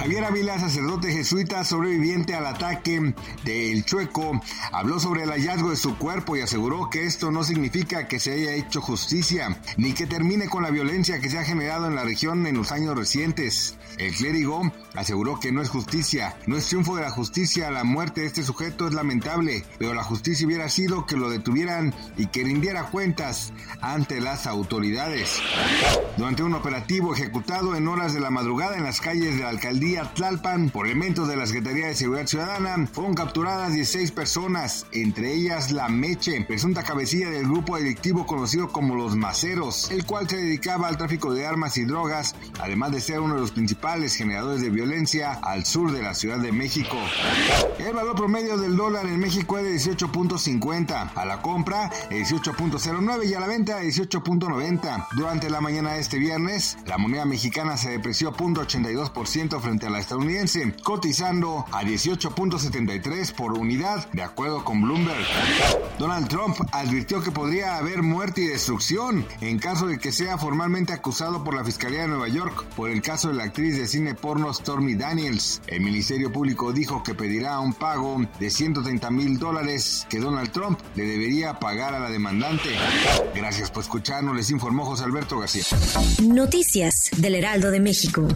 Javier Ávila, sacerdote jesuita sobreviviente al ataque del Chueco, habló sobre el hallazgo de su cuerpo y aseguró que esto no significa que se haya hecho justicia, ni que termine con la violencia que se ha generado en la región en los años recientes. El clérigo aseguró que no es justicia, no es triunfo de la justicia, la muerte de este sujeto es lamentable, pero la justicia hubiera sido que lo detuvieran y que rindiera cuentas ante las autoridades. Durante un operativo ejecutado en horas de la madrugada en las calles de la alcaldía Tlalpan por elementos de la Secretaría de Seguridad Ciudadana, fueron capturadas 16 personas, entre ellas la Meche, presunta cabecilla del grupo delictivo conocido como los Maceros, el cual se dedicaba al tráfico de armas y drogas, además de ser uno de los principales generadores de violencia al sur de la Ciudad de México. El valor promedio del dólar en México es de 18.50, a la compra 18.09 y a la venta 18.90. Durante la mañana de este viernes, la moneda mexicana se depreció 0.82% a la estadounidense, cotizando a 18.73 por unidad, de acuerdo con Bloomberg. Donald Trump advirtió que podría haber muerte y destrucción en caso de que sea formalmente acusado por la Fiscalía de Nueva York por el caso de la actriz de cine porno Stormy Daniels. El Ministerio Público dijo que pedirá un pago de 130 mil dólares que Donald Trump le debería pagar a la demandante. Gracias por escucharnos, les informó José Alberto García. Noticias del Heraldo de México.